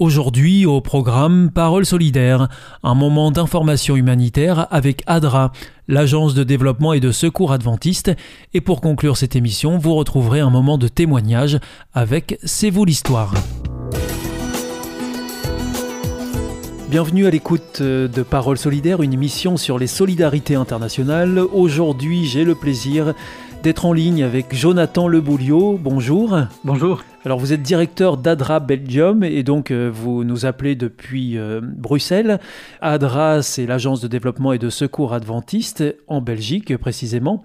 Aujourd'hui, au programme Parole solidaire, un moment d'information humanitaire avec ADRA, l'agence de développement et de secours adventiste. Et pour conclure cette émission, vous retrouverez un moment de témoignage avec C'est vous l'histoire. Bienvenue à l'écoute de Parole solidaire, une émission sur les solidarités internationales. Aujourd'hui, j'ai le plaisir d'être en ligne avec Jonathan Lebouliot. Bonjour. Bonjour. Alors vous êtes directeur d'ADRA Belgium et donc euh, vous nous appelez depuis euh, Bruxelles. ADRA, c'est l'agence de développement et de secours adventiste en Belgique précisément.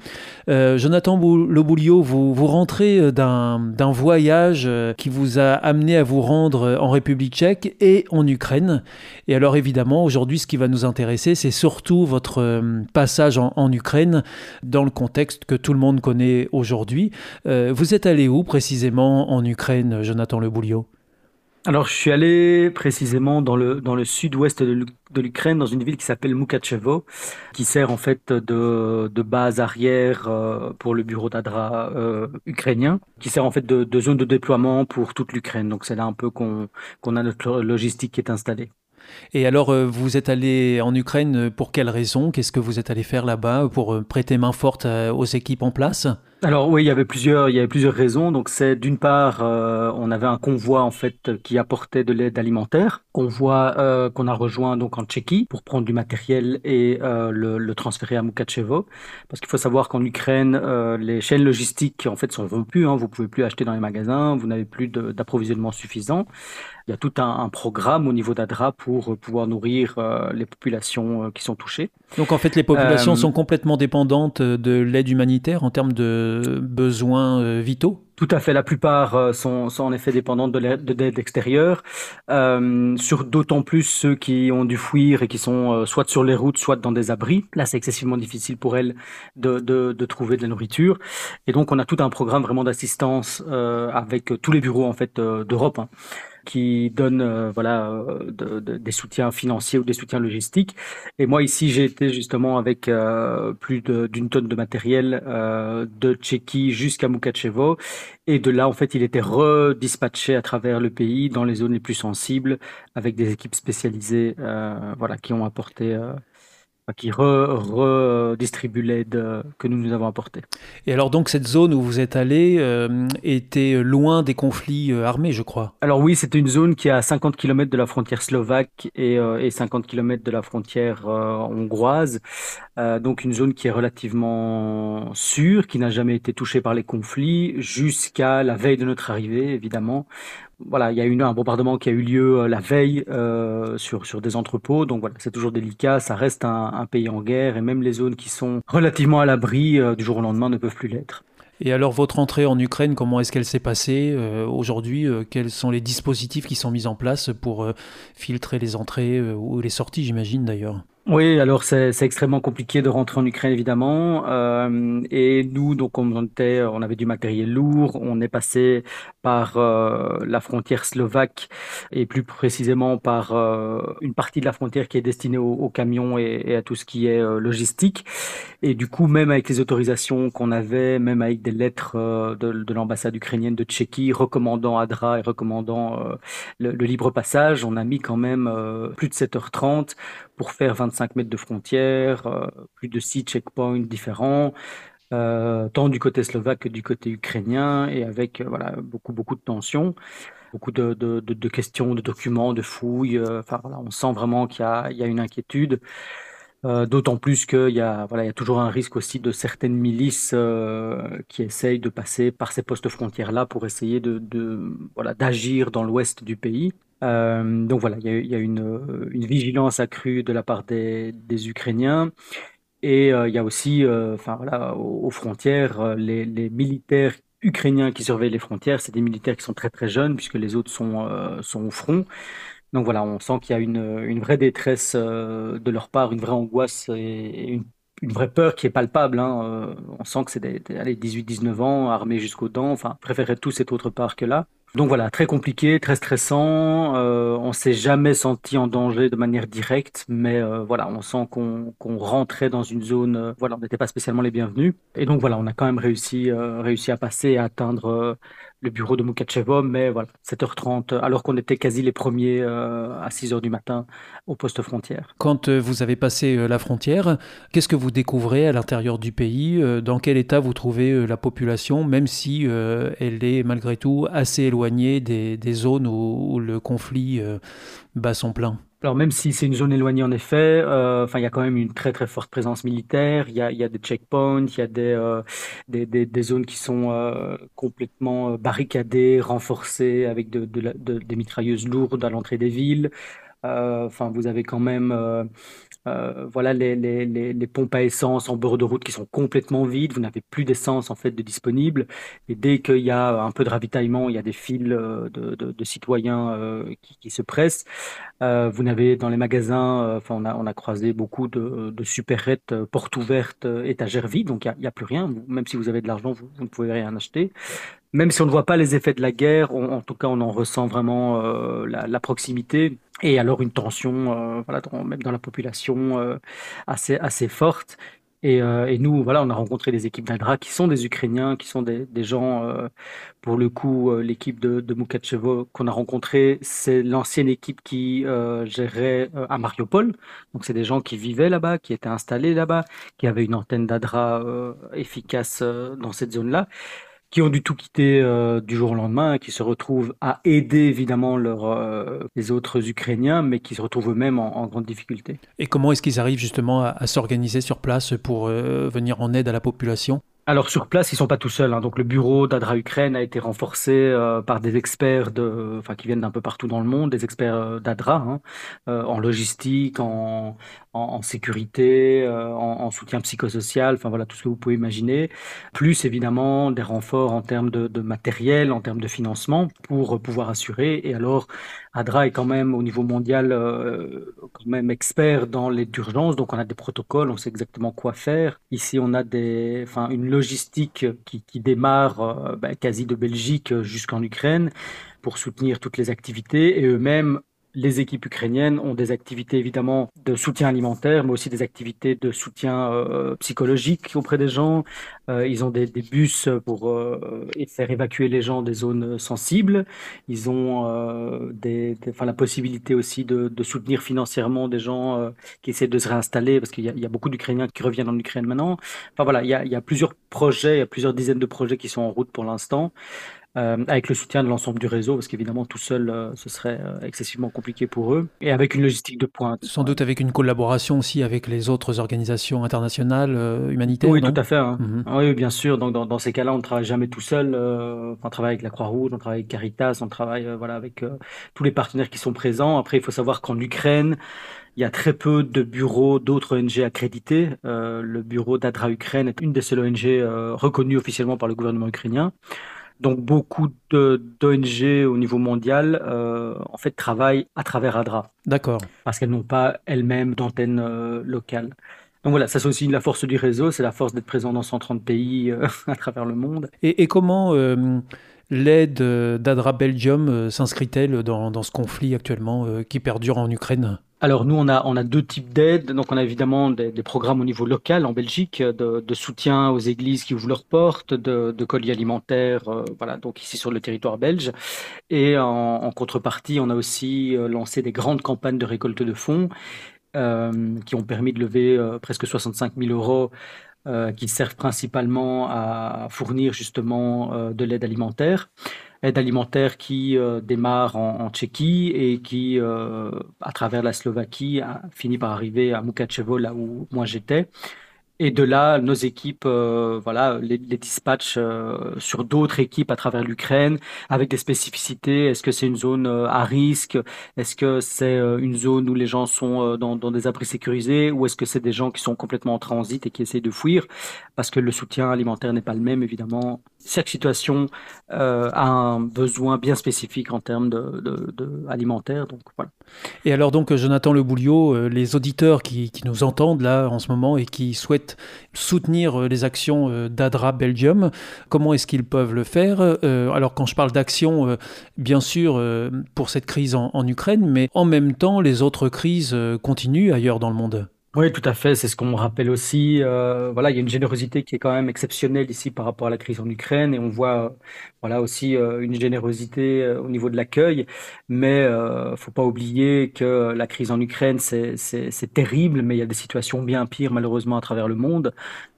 Euh, Jonathan Lebouliot, vous, vous rentrez d'un voyage qui vous a amené à vous rendre en République tchèque et en Ukraine. Et alors évidemment, aujourd'hui, ce qui va nous intéresser, c'est surtout votre passage en, Ukraine dans le contexte que tout le monde connaît aujourd'hui. vous êtes allé où précisément en Ukraine? Jonathan Le Bouliot alors, je suis allé précisément dans le, dans le sud-ouest de l'Ukraine, dans une ville qui s'appelle Mukachevo, qui sert en fait de, de base arrière euh, pour le bureau d'Adra euh, ukrainien, qui sert en fait de, de, zone de déploiement pour toute l'Ukraine. Donc, c'est là un peu qu'on qu'on a notre logistique qui est installée. Et alors, euh, vous êtes allé en Ukraine pour quelles raisons Qu'est-ce que vous êtes allé faire là-bas pour prêter main forte aux équipes en place? Alors oui, il y avait plusieurs, il y avait plusieurs raisons. Donc c'est d'une part, euh, on avait un convoi en fait qui apportait de l'aide alimentaire, convoi euh, qu'on a rejoint donc en Tchéquie pour prendre du matériel et euh, le, le, transférer à Mukachevo. Parce qu'il faut savoir qu'en Ukraine, les chaînes logistiques en fait sont rompues. Hein, vous pouvez plus acheter dans les magasins, vous n'avez plus d'approvisionnement suffisant. Il y a tout un, un programme au niveau d'ADRA pour pouvoir nourrir les populations qui sont touchées. Donc en fait, les populations sont complètement dépendantes de l'aide humanitaire en termes de besoins euh, vitaux tout à fait. La plupart euh, sont, sont en effet dépendantes de l'aide extérieure. Euh, sur d'autant plus ceux qui ont dû fuir et qui sont euh, soit sur les routes, soit dans des abris. Là, c'est excessivement difficile pour elles de, de, de, trouver de la nourriture. Et donc, on a tout un programme vraiment d'assistance euh, avec tous les bureaux en fait d'Europe. Hein qui donne euh, voilà euh, de, de, des soutiens financiers ou des soutiens logistiques. Et moi ici j'ai été justement avec euh, plus d'une tonne de matériel de Tchéquie jusqu'à Mukachevo et de là en fait il était redispatché à travers le pays dans les zones les plus sensibles avec des équipes spécialisées voilà qui ont apporté qui redistribue l'aide euh, que nous nous avons apportée. Et alors donc cette zone où vous êtes allé euh, était loin des conflits euh, armés, je crois. Alors oui, c'était une zone qui est à 50 km de la frontière slovaque et, et 50 km de la frontière hongroise. donc une zone qui est relativement sûre, qui n'a jamais été touchée par les conflits jusqu'à la veille de notre arrivée, évidemment, voilà, il y a eu un bombardement qui a eu lieu euh, la veille euh, sur, sur des entrepôts. Donc voilà, c'est toujours délicat. Ça reste un, pays en guerre et même les zones qui sont relativement à l'abri euh, du jour au lendemain ne peuvent plus l'être. Et alors votre entrée en Ukraine, comment est-ce qu'elle s'est passée aujourd'hui Quels sont les dispositifs qui sont mis en place pour filtrer les entrées ou les sorties, j'imagine d'ailleurs? Oui, alors c'est extrêmement compliqué de rentrer en Ukraine évidemment. Euh, et nous, donc on était, on avait du matériel lourd. On est passé par euh, la frontière slovaque et plus précisément par euh, une partie de la frontière qui est destinée aux, camions et, et, à tout ce qui est euh, logistique. Et du coup, même avec les autorisations qu'on avait, même avec des lettres euh, de, de l'ambassade ukrainienne de Tchéquie recommandant ADRA et recommandant le, le, libre passage, on a mis quand même plus de 7h30 pour faire 25 mètres de frontière, euh, plus de six checkpoints différents, euh, tant du côté slovaque que du côté ukrainien, et avec euh, voilà beaucoup beaucoup de tensions, beaucoup de, de, de, questions, de documents, de fouilles. enfin voilà, on sent vraiment qu'il y, y a, une inquiétude. D'autant plus qu'il y, a, voilà, il y a toujours un risque aussi de certaines milices qui essayent de passer par ces postes frontières-là pour essayer de, de voilà, d'agir dans l'ouest du pays. Donc voilà, il y a, une, vigilance accrue de la part des, Ukrainiens. Et il y a aussi, enfin voilà, aux, frontières, les, militaires ukrainiens qui surveillent les frontières, c'est des militaires qui sont très très jeunes puisque les autres sont, sont au front. Donc voilà, on sent qu'il y a une, vraie détresse de leur part, une vraie angoisse et une vraie peur qui est palpable. Hein. Euh, on sent que c'est des, 18-19 ans, armés jusqu'aux dents. Enfin, préférerait tout cette autre part que là. Donc voilà, très compliqué, très stressant. Euh, on s'est jamais senti en danger de manière directe, mais euh, voilà, on sent qu'on rentrait dans une zone. Euh, voilà, on n'était pas spécialement les bienvenus. Et donc voilà, on a quand même réussi, réussi à passer à atteindre le bureau de Mukachevo, mais voilà, 7h30, alors qu'on était quasi les premiers à 6h du matin au poste frontière. Quand vous avez passé la frontière, qu'est-ce que vous découvrez à l'intérieur du pays Dans quel état vous trouvez la population, même si elle est malgré tout assez éloignée des, zones où, le conflit euh, bat son plein? Alors même si c'est une zone éloignée en effet, euh, il y a quand même une très très forte présence militaire. Il y a, des checkpoints, il y a des, euh, zones qui sont complètement barricadées, renforcées avec de, des mitrailleuses lourdes à l'entrée des villes. Enfin vous avez quand même euh, voilà les, les, les, pompes à essence en bord de route qui sont complètement vides, vous n'avez plus d'essence en fait de disponible. Et dès qu'il y a un peu de ravitaillement, il y a des files euh, de, citoyens euh, qui, se pressent. Euh, vous n'avez dans les magasins, enfin on a, on a croisé beaucoup de, de supérettes, portes ouvertes, étagères vides, donc il n'y a, plus rien. Même si vous avez de l'argent, vous, ne pouvez rien acheter même si on ne voit pas les effets de la guerre, en tout cas, on en ressent vraiment la, la, proximité et alors une tension, euh, voilà, même dans la population euh, assez, assez forte. Et, euh, nous, voilà, on a rencontré des équipes d'Adra qui sont des Ukrainiens, qui sont des, des gens, pour le coup, l'équipe de, de Mukachevo qu'on a rencontré, c'est l'ancienne équipe qui gérait à Mariupol. Donc, c'est des gens qui vivaient là-bas, qui étaient installés là-bas, qui avaient une antenne d'Adra efficace dans cette zone-là qui ont dû tout quitter euh, du jour au lendemain, qui se retrouvent à aider évidemment euh, les autres Ukrainiens, mais qui se retrouvent eux-mêmes en, grande difficulté. Et comment est-ce qu'ils arrivent justement à, s'organiser sur place pour euh, venir en aide à la population? Alors sur place, ils sont pas tout seuls. Hein. Donc le bureau d'Adra Ukraine a été renforcé euh, par des experts de, enfin qui viennent d'un peu partout dans le monde, des experts euh, d'Adra hein, euh, en logistique, en, en, sécurité, en, soutien psychosocial, enfin voilà tout ce que vous pouvez imaginer. Plus évidemment des renforts en termes de, de matériel, en termes de financement pour pouvoir assurer. Et alors Adra est quand même au niveau mondial quand même expert dans les urgences, donc on a des protocoles, on sait exactement quoi faire. Ici on a des, enfin une logistique qui, qui démarre euh, bah, quasi de Belgique jusqu'en Ukraine pour soutenir toutes les activités et eux-mêmes les équipes ukrainiennes ont des activités évidemment de soutien alimentaire, mais aussi des activités de soutien euh, psychologique auprès des gens. Euh, ils ont des, bus pour euh, faire évacuer les gens des zones sensibles. Ils ont des, la possibilité aussi de, soutenir financièrement des gens qui essaient de se réinstaller, parce qu'il y, y, a beaucoup d'Ukrainiens qui reviennent en Ukraine maintenant. Enfin voilà, il y a, il y a plusieurs projets, il y a plusieurs dizaines de projets qui sont en route pour l'instant. Euh, avec le soutien de l'ensemble du réseau, parce qu'évidemment tout seul, euh, ce serait euh, excessivement compliqué pour eux, et avec une logistique de pointe. Sans doute avec une collaboration aussi avec les autres organisations internationales humanitaires. Oui, tout à fait. Hein. Mhm. Oui, bien sûr. Donc dans, dans ces cas-là, on ne travaille jamais tout seul. on travaille avec la Croix-Rouge, on travaille avec Caritas, on travaille voilà avec tous les partenaires qui sont présents. Après, il faut savoir qu'en Ukraine, il y a très peu de bureaux d'autres ONG accrédités. Euh, le bureau d'Adra Ukraine est une des seules ONG euh, reconnues officiellement par le gouvernement ukrainien. Donc beaucoup d'ONG au niveau mondial euh, en fait travaillent à travers ADRA. D'accord. Parce qu'elles n'ont pas elles-mêmes d'antenne euh, locale. Donc voilà, ça c'est aussi la force du réseau, c'est la force d'être présent dans 130 pays euh, à travers le monde. Et, et comment l'aide d'Adra Belgium s'inscrit-elle dans, ce conflit actuellement qui perdure en Ukraine? Alors nous, on a, on a deux types d'aides. Donc on a évidemment des, programmes au niveau local en Belgique de, soutien aux églises qui ouvrent leurs portes, de, colis alimentaires, euh, voilà, donc ici sur le territoire belge. Et en, contrepartie, on a aussi euh, lancé des grandes campagnes de récolte de fonds euh, qui ont permis de lever presque 65 000 euros qui servent principalement à fournir justement de l'aide alimentaire aide alimentaire qui euh, démarre en, Tchéquie et qui, euh, à travers la Slovaquie, a fini par arriver à Mukachevo, là où moi j'étais. Et de là, nos équipes, euh, voilà, les, les dispatchs euh, sur d'autres équipes à travers l'Ukraine, avec des spécificités. Est-ce que c'est une zone euh, à risque? Est-ce que c'est une zone où les gens sont dans, dans, des abris sécurisés? Ou est-ce que c'est des gens qui sont complètement en transit et qui essayent de fuir? Parce que le soutien alimentaire n'est pas le même, évidemment. Chaque situation a un besoin bien spécifique en termes de. Donc voilà. Et alors donc, Jonathan Le Bouliot, les auditeurs qui, nous entendent là en ce moment et qui souhaitent soutenir euh, les actions euh, d'ADRA Belgium. Comment est-ce qu'ils peuvent le faire euh, Alors quand je parle d'action, bien sûr, pour cette crise en, Ukraine, mais en même temps, les autres crises continuent ailleurs dans le monde? Oui, tout à fait. C'est ce qu'on rappelle aussi. voilà, il y a une générosité qui est quand même exceptionnelle ici par rapport à la crise en Ukraine, et on voit voilà aussi euh, une générosité euh, au niveau de l'accueil. Mais euh, faut pas oublier que la crise en Ukraine, c'est terrible, mais il y a des situations bien pires malheureusement à travers le monde.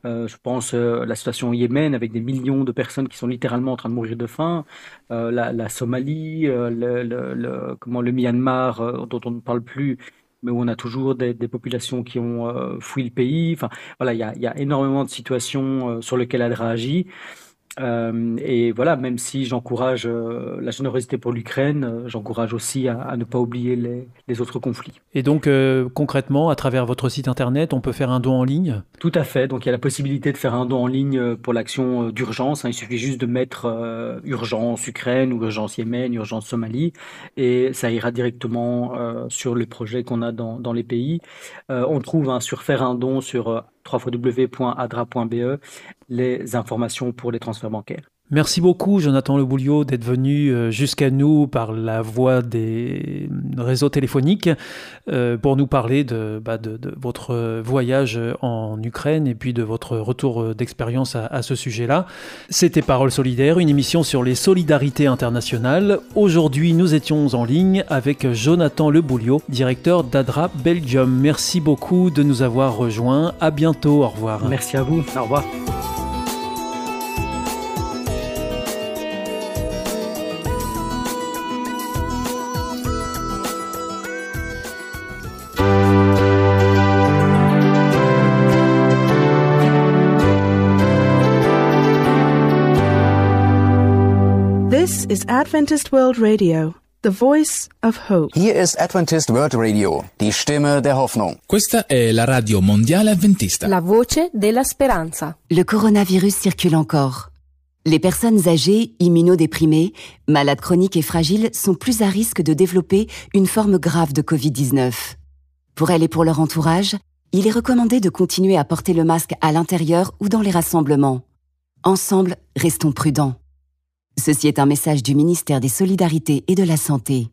Euh, je pense euh, la situation au Yémen avec des millions de personnes qui sont littéralement en train de mourir de faim, euh, la, la, Somalie, le, le, le, comment le Myanmar dont on ne parle plus mais on a toujours des, populations qui ont fui le pays. Enfin, voilà, il y a, y a énormément de situations sur lesquelles elle réagit. Euh, et voilà, même si j'encourage euh, la générosité pour l'Ukraine, euh, j'encourage aussi à, à, ne pas oublier les, les autres conflits. Et donc, concrètement, à travers votre site internet, on peut faire un don en ligne? Tout à fait. Donc, il y a la possibilité de faire un don en ligne pour l'action d'urgence. Hein. Il suffit juste de mettre urgence Ukraine ou urgence Yémen, urgence Somalie, et ça ira directement sur le projet qu'on a dans, dans les pays. on trouve hein, sur faire un don sur www.adra.be les informations pour les transferts bancaires. Merci beaucoup, Jonathan Le Bouliot, d'être venu euh, jusqu'à nous par la voie des réseaux téléphoniques euh, pour nous parler de, bah, de, votre voyage en Ukraine et puis de votre retour d'expérience à, à, ce sujet-là. C'était Parole solidaire, une émission sur les solidarités internationales. Aujourd'hui, nous étions en ligne avec Jonathan Le Bouliot, directeur d'ADRA Belgium. Merci beaucoup de nous avoir rejoints. À bientôt. Au revoir. Merci à vous. Au revoir. Is Adventist World Radio, the voice of hope. Hier ist Adventist World Radio, die Stimme der Hoffnung. Questa è la radio mondiale adventista. La voce della speranza. Le coronavirus circule encore. Les personnes âgées, immunodéprimées, malades chroniques et fragiles sont plus à risque de développer une forme grave de Covid-19. Pour elles et pour leur entourage, il est recommandé de continuer à porter le masque à l'intérieur ou dans les rassemblements. Ensemble, restons prudents. Ceci est un message du ministère des Solidarités et de la Santé.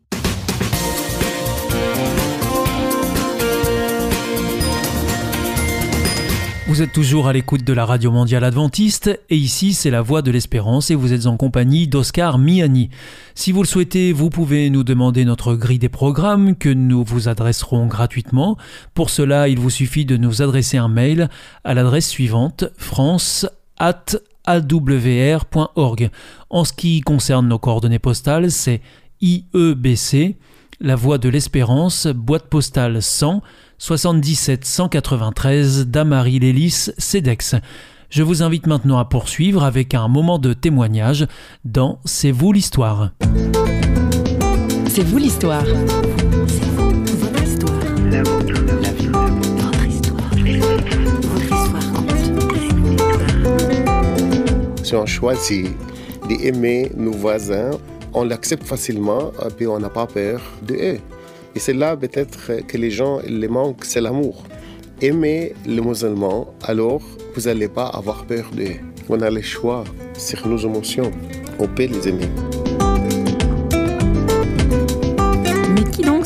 Vous êtes toujours à l'écoute de la Radio Mondiale Adventiste et ici c'est la Voix de l'Espérance et vous êtes en compagnie d'Oscar Miani. Si vous le souhaitez, vous pouvez nous demander notre grille des programmes que nous vous adresserons gratuitement. Pour cela, il vous suffit de nous adresser un mail à l'adresse suivante france awr.org. En ce qui concerne nos coordonnées postales, c'est IEBC, La Voie de l'Espérance, boîte postale 100 77 193 Damary Lélis, CEDEX. Je vous invite maintenant à poursuivre avec un moment de témoignage dans C'est vous l'histoire. C'est vous l'histoire. Si on choisit d'aimer nos voisins, on l'accepte facilement et puis on n'a pas peur de eux. Et c'est là peut-être que les gens les manquent, c'est l'amour. Aimez les musulmans, alors vous n'allez pas avoir peur d'eux. On a le choix sur nos émotions. On peut les aimer.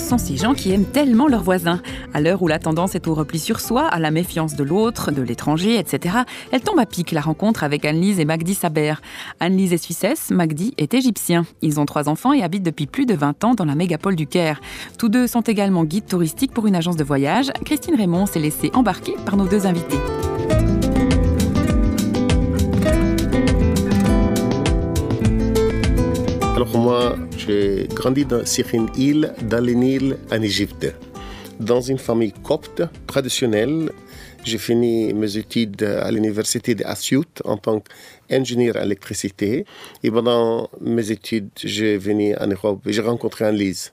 Sont ces gens qui aiment tellement leurs voisins. À l'heure où la tendance est au repli sur soi, à la méfiance de l'autre, de l'étranger, etc., elle tombe à pic la rencontre avec Anne-Lise et Magdi Saber. Anne-Lise est suissesse, Magdi est égyptien. Ils ont trois enfants et habitent depuis plus de 20 ans dans la mégapole du Caire. Tous deux sont également guides touristiques pour une agence de voyage. Christine Raymond s'est laissée embarquer par nos deux invités. Alors moi, j'ai grandi dans, sur une île dans le Nil en Égypte, dans une famille copte traditionnelle J'ai fini mes études à l'université d'Asyut en tant qu'ingénieur en électricité. Et pendant mes études, j'ai venu en Europe et j'ai rencontré Anne-Lise.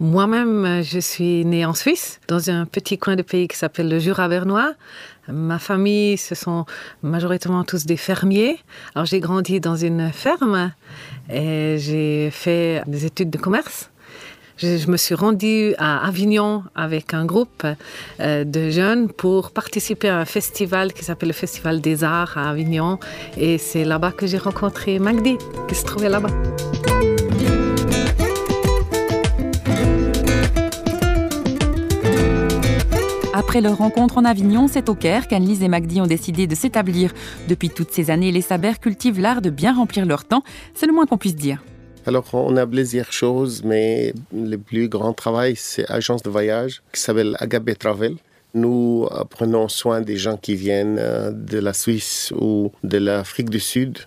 Moi-même, je suis née en Suisse, dans un petit coin de pays qui s'appelle le Jura bernois. Ma famille, ce sont majoritairement tous des fermiers. Alors j'ai grandi dans une ferme et j'ai fait des études de commerce. Je, me suis rendue à Avignon avec un groupe euh, de jeunes pour participer à un festival qui s'appelle le Festival des Arts à Avignon. Et c'est là-bas que j'ai rencontré Magdi, qui se trouvait là-bas. Après leur rencontre en Avignon, c'est au Caire qu'Annelise et Magdi ont décidé de s'établir. Depuis toutes ces années, les Sabers cultivent l'art de bien remplir leur temps. C'est le moins qu'on puisse dire. Alors, on a plusieurs choses, mais le plus grand travail, c'est l'agence de voyage qui s'appelle Agape Travel. Nous prenons soin des gens qui viennent euh, de la Suisse ou de l'Afrique du Sud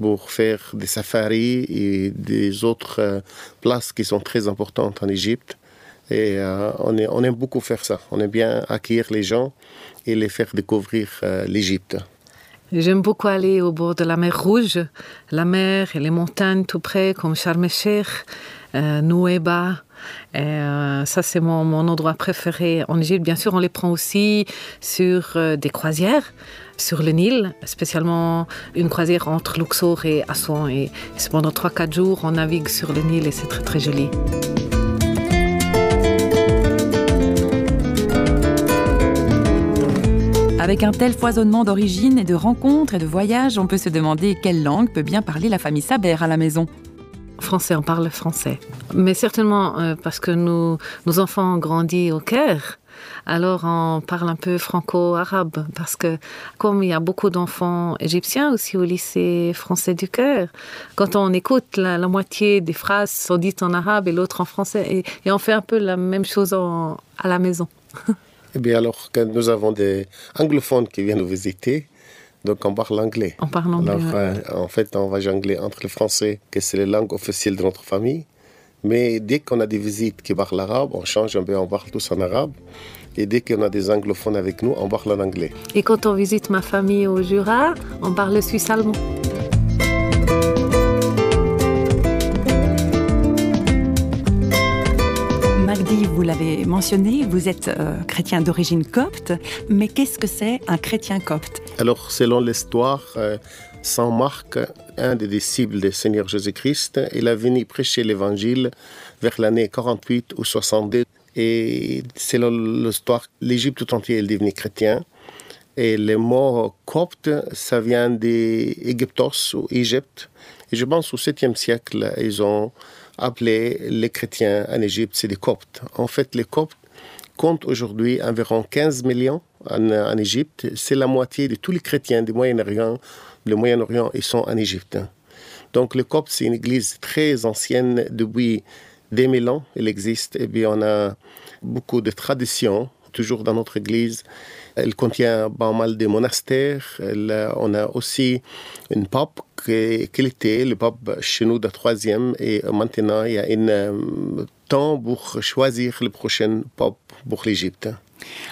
pour faire des safaris et des autres euh, places qui sont très importantes en Égypte. Et euh, on, aime beaucoup faire ça. On aime bien accueillir les gens et les faire découvrir euh, l'Égypte. J'aime beaucoup aller au bord de la mer Rouge, la mer et les montagnes tout près, comme Sharm euh, Nouéba. Euh, ça, c'est mon, endroit préféré en Égypte. Bien sûr, on les prend aussi sur des croisières sur le Nil, spécialement une croisière entre Luxor et Assouan. Et pendant 3-4 jours, on navigue sur le Nil et c'est très très joli. Avec un tel foisonnement d'origines et de rencontres et de voyages, on peut se demander quelle langue peut bien parler la famille Saber à la maison. Français, on parle français. Mais certainement euh, parce que nos enfants ont grandi au Caire, alors on parle un peu franco-arabe. Parce que comme il y a beaucoup d'enfants égyptiens aussi au lycée français du Caire, quand on écoute la, moitié des phrases sont dites en arabe et l'autre en français, et, on fait un peu la même chose à la maison. Eh bien, alors, quand nous avons des anglophones qui viennent nous visiter, donc on parle anglais. On parle anglais. Euh, en fait, on va jongler entre le français, que c'est la langue officielle de notre famille. Mais dès qu'on a des visites qui parlent arabe, on change un peu, on parle tous en arabe. Et dès qu'on a des anglophones avec nous, on parle en anglais. Et quand on visite ma famille au Jura, on parle suisse l'avez mentionné, vous êtes euh, chrétien d'origine copte, mais qu'est-ce que c'est un chrétien copte? Alors, selon l'histoire, euh, Saint Marc, un des disciples du Seigneur Jésus-Christ, il a venu prêcher l'évangile vers l'année 48 ou 62. Et selon l'histoire, l'Égypte tout entière est devenue chrétien. Et le mot copte, ça vient d'Égyptos ou Égypte. Et je pense au 7e siècle, ils ont appelés les chrétiens en Égypte, c'est des Coptes. En fait, les Coptes comptent aujourd'hui environ 15 millions en, Égypte. C'est la moitié de tous les chrétiens du Moyen-Orient. Le Moyen-Orient, ils sont en Égypte. Donc, le Copte, c'est une église très ancienne depuis des mille ans. Elle existe. Et bien, on a beaucoup de traditions, toujours dans notre église. Elle contient pas mal de monastères. on a aussi une pape qui, était le pape chez nous de troisième. Et maintenant, il y a un euh, temps pour choisir le prochain pape pour l'Égypte.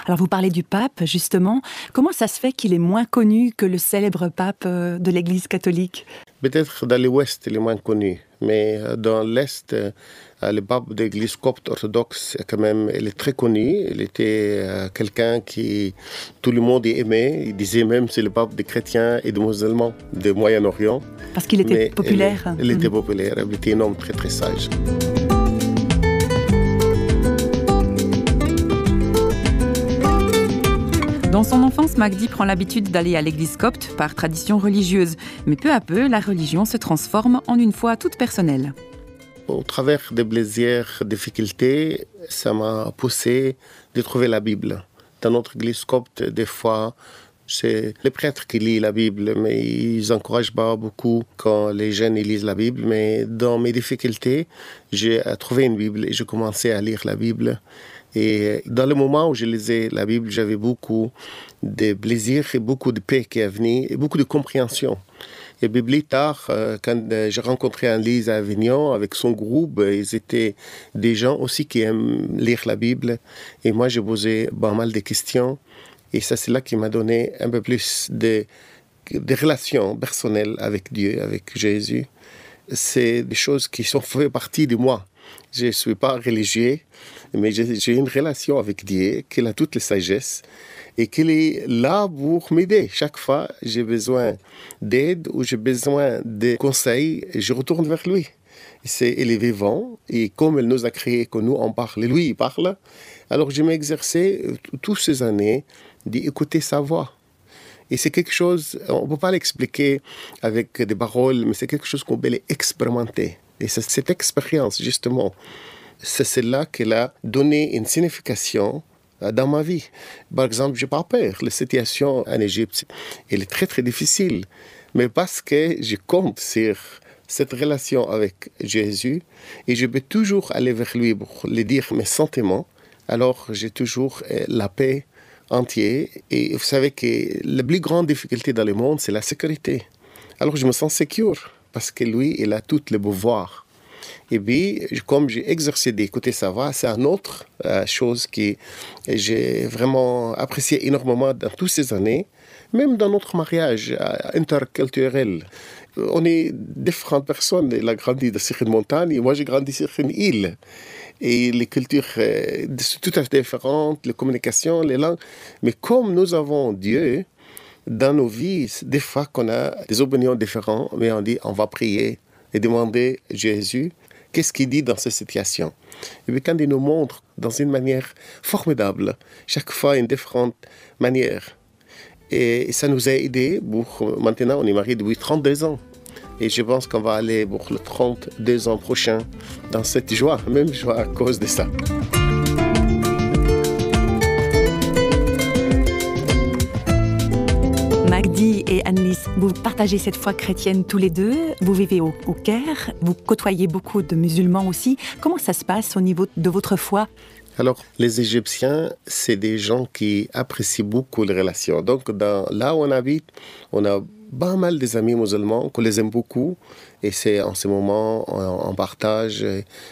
Alors vous parlez du pape, justement. Comment ça se fait qu'il est moins connu que le célèbre pape euh, de l'Église catholique? Peut-être dans l'Ouest, il est moins connu, mais euh, dans l'Est, euh, le pape de l'Église copte orthodoxe, quand même, il est très connu. Il était quelqu'un qui tout le monde aimait. Il disait même c'est le pape des chrétiens et des musulmans du Moyen-Orient. Parce qu'il était populaire. Il, était mhm. populaire. Il était un homme très très sage. Dans son enfance, Magdi prend l'habitude d'aller à l'église copte par tradition religieuse. Mais peu à peu, la religion se transforme en une foi toute personnelle. Au travers des plaisirs, difficultés, ça m'a poussé de trouver la Bible. Dans notre église copte, des fois, c'est les prêtres qui lisent la Bible, mais ils n'encouragent pas beaucoup quand les jeunes lisent la Bible. Mais dans mes difficultés, j'ai trouvé une Bible et j'ai commencé à lire la Bible. Et dans le moment où je lisais la Bible, j'avais beaucoup de plaisir et beaucoup de paix qui est venu et beaucoup de compréhension. Et plus tard, euh, quand euh, j'ai rencontré Annelise à Avignon avec son groupe, euh, ils étaient des gens aussi qui aiment lire la Bible. Et moi, j'ai posé pas mal de questions. Et ça, c'est là qui m'a donné un peu plus de, de relations personnelles avec Dieu, avec Jésus. C'est des choses qui sont fait partie de moi. Je ne suis pas religieux, mais j'ai une relation avec Dieu, qu'il a toutes les sagesses et qu'il est là pour m'aider. Chaque fois j'ai besoin d'aide ou j'ai besoin de conseils, je retourne vers lui. C'est, il est vivant et comme il nous a créé, que nous on parle, lui il parle. Alors je exercé euh, toutes ces années d'écouter sa voix. Et c'est quelque chose, on ne peut pas l'expliquer avec des paroles, mais c'est quelque chose qu'on peut expérimenter. Et c'est cette expérience, justement, c'est celle-là qui a donné une signification euh, dans ma vie. Par exemple, je pas peur. La situation en Égypte, elle est très très difficile. Mais parce que je compte sur cette relation avec Jésus et je peux toujours aller vers lui pour lui dire mes sentiments, alors j'ai toujours euh, la paix entière. Et vous savez que la plus grande difficulté dans le monde, c'est la sécurité. Alors je me sens sécure parce que lui, il a tout le pouvoir. Et puis, comme j'ai exercé d'écouter sa voix, c'est une autre euh, chose que j'ai vraiment apprécié énormément dans toutes ces années, même dans notre mariage euh, interculturel. On est différentes personnes. Il a grandi sur une montagne et moi j'ai grandi sur une île. Et les cultures euh, sont tout à fait différentes, les communications, les langues. Mais comme nous avons Dieu, dans nos vies, des fois qu'on a des opinions différentes, mais on dit on va prier et demander Jésus qu'est-ce qu'il dit dans cette situation? Et puis quand il nous montre dans une manière formidable, chaque fois une différente manière. Et ça nous a aidé pour, maintenant on est mariés depuis 32 ans. Et je pense qu'on va aller pour le 32 ans prochain dans cette joie, même joie à cause de ça. Magdi et Annelise, vous partagez cette foi chrétienne tous les deux, vous vivez au, Caire, vous côtoyez beaucoup de musulmans aussi. Comment ça se passe au niveau de votre foi? Alors, les Égyptiens, c'est des gens qui apprécient beaucoup les relations. Donc, là où on habite, on a pas mal des amis musulmans qu'on les aime beaucoup. Et c'est en ce moment, on, partage.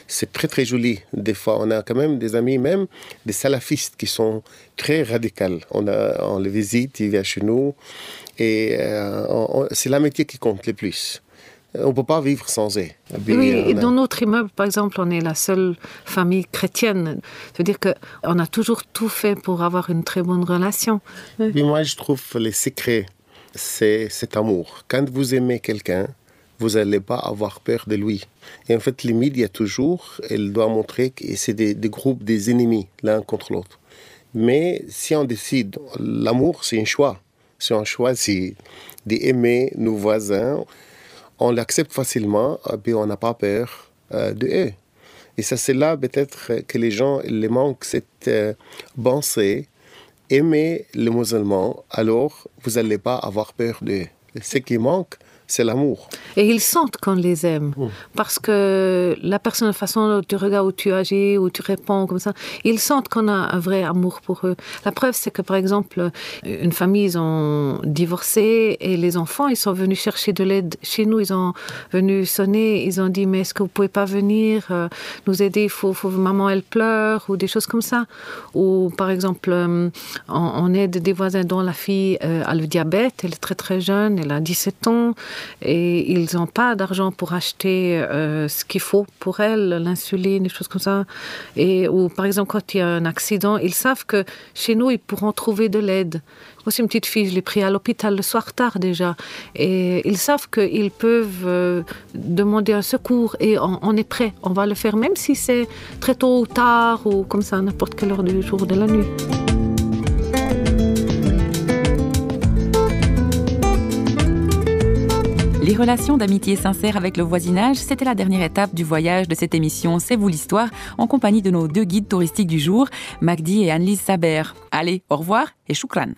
C'est très, très joli. Des fois, on a quand même des amis, même des salafistes qui sont très radicaux. On, a, on les visite, ils viennent chez nous. Et euh, c'est l'amitié qui compte le plus. On ne peut pas vivre sans eux. Oui, et dans notre immeuble, par exemple, on est la seule famille chrétienne. C'est-à-dire qu'on a toujours tout fait pour avoir une très bonne relation. Oui, moi, je trouve les secrets c'est cet amour. Quand vous aimez quelqu'un, vous n'allez pas avoir peur de lui. Et en fait, les médias, toujours, elle doit montrer que c'est des, groupes, des ennemis, l'un contre l'autre. Mais si on décide, l'amour, c'est un choix. Si on choisit d'aimer nos voisins, on l'accepte facilement, puis on n'a pas peur euh, de eux. Et ça, c'est là peut-être que les gens les manquent cette euh, pensée aimez les musulmans, alors vous n'allez pas avoir peur de Ce qui manque, c'est l'amour. Et ils sentent qu'on les aime. Mm. Parce que la personne, la façon dont tu regardes, où tu agis, où tu réponds, comme ça, ils sentent qu'on a un vrai amour pour eux. La preuve, c'est que par exemple, une famille, ils ont divorcé et les enfants, ils sont venus chercher de l'aide chez nous. Ils ont venu sonner, ils ont dit, mais est-ce que vous pouvez pas venir euh, nous aider? Il faut, faut, maman, elle pleure, ou des choses comme ça. Ou par exemple, euh, on, aide des voisins dont la fille euh, a le diabète, elle est très très jeune, elle a 17 ans et ils n'ont pas d'argent pour acheter euh, ce qu'il faut pour elle, l'insuline, des choses comme ça. Et ou par exemple quand il y a un accident, ils savent que chez nous ils pourront trouver de l'aide. Aussi une petite fille, je l'ai pris à l'hôpital le soir tard déjà, et ils savent qu'ils peuvent euh, demander un secours et on, on, est prêt, on va le faire même si c'est très tôt ou tard ou comme ça n'importe quelle heure du jour ou de la nuit. Les relations d'amitié sincère avec le voisinage, c'était la dernière étape du voyage de cette émission C'est vous l'histoire, en compagnie de nos deux guides touristiques du jour, Magdi et Annelise Saber. Allez, au revoir et choukran.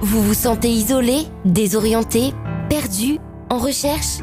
Vous vous sentez isolé, désorienté, perdu, en recherche?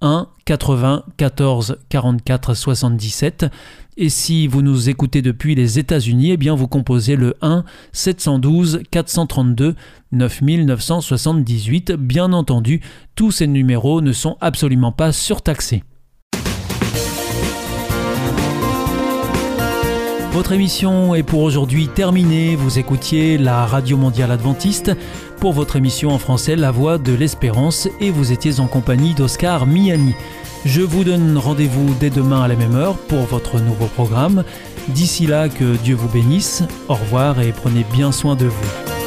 1 80 14 44 77. Et si vous nous écoutez depuis les États-Unis, eh bien vous composez le 1 712 432 9978. Bien entendu, tous ces numéros ne sont absolument pas surtaxés. Votre émission est pour aujourd'hui terminée. Vous écoutiez la Radio Mondiale Adventiste pour votre émission en français La Voix de l'Espérance et vous étiez en compagnie d'Oscar Miani. Je vous donne rendez-vous dès demain à la même heure pour votre nouveau programme. D'ici là, que Dieu vous bénisse. Au revoir et prenez bien soin de vous.